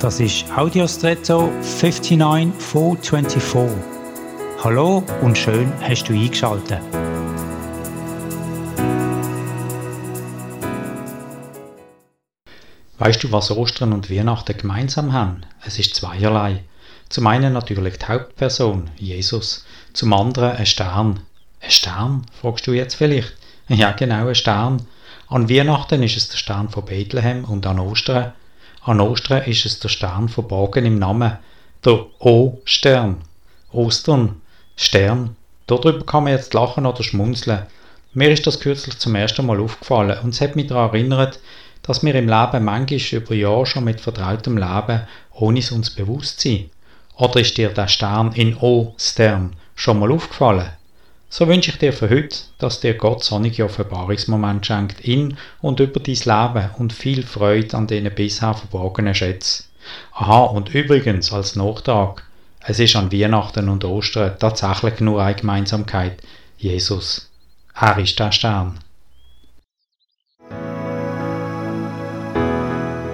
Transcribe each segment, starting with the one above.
Das ist Audiostretto 59424. Hallo und schön hast du eingeschaltet. Weißt du, was Ostern und Weihnachten gemeinsam haben? Es ist zweierlei. Zum einen natürlich die Hauptperson, Jesus, zum anderen ein Stern. Ein Stern, fragst du jetzt vielleicht? Ja, genau, ein Stern. An Weihnachten ist es der Stern von Bethlehem und an Ostern. An Ostern ist es der Stern verborgen im Namen, der O-Stern. Ostern, Stern. Darüber kann man jetzt lachen oder schmunzeln. Mir ist das kürzlich zum ersten Mal aufgefallen und es hat mich daran erinnert, dass wir im Leben manchmal über Jahre schon mit vertrautem Leben, ohne es uns bewusst sind. Oder ist dir der Stern in O-Stern schon mal aufgefallen? So wünsche ich dir für heute, dass dir Gott sonnige Offenbarungsmomente schenkt in und über dein Leben und viel Freude an denen bisher verborgenen Schätzen. Aha, und übrigens als Nachtrag, es ist an Weihnachten und Ostern tatsächlich nur eine Gemeinsamkeit, Jesus. Er ist der Stern.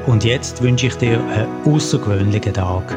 Und jetzt wünsche ich dir einen außergewöhnlichen Tag.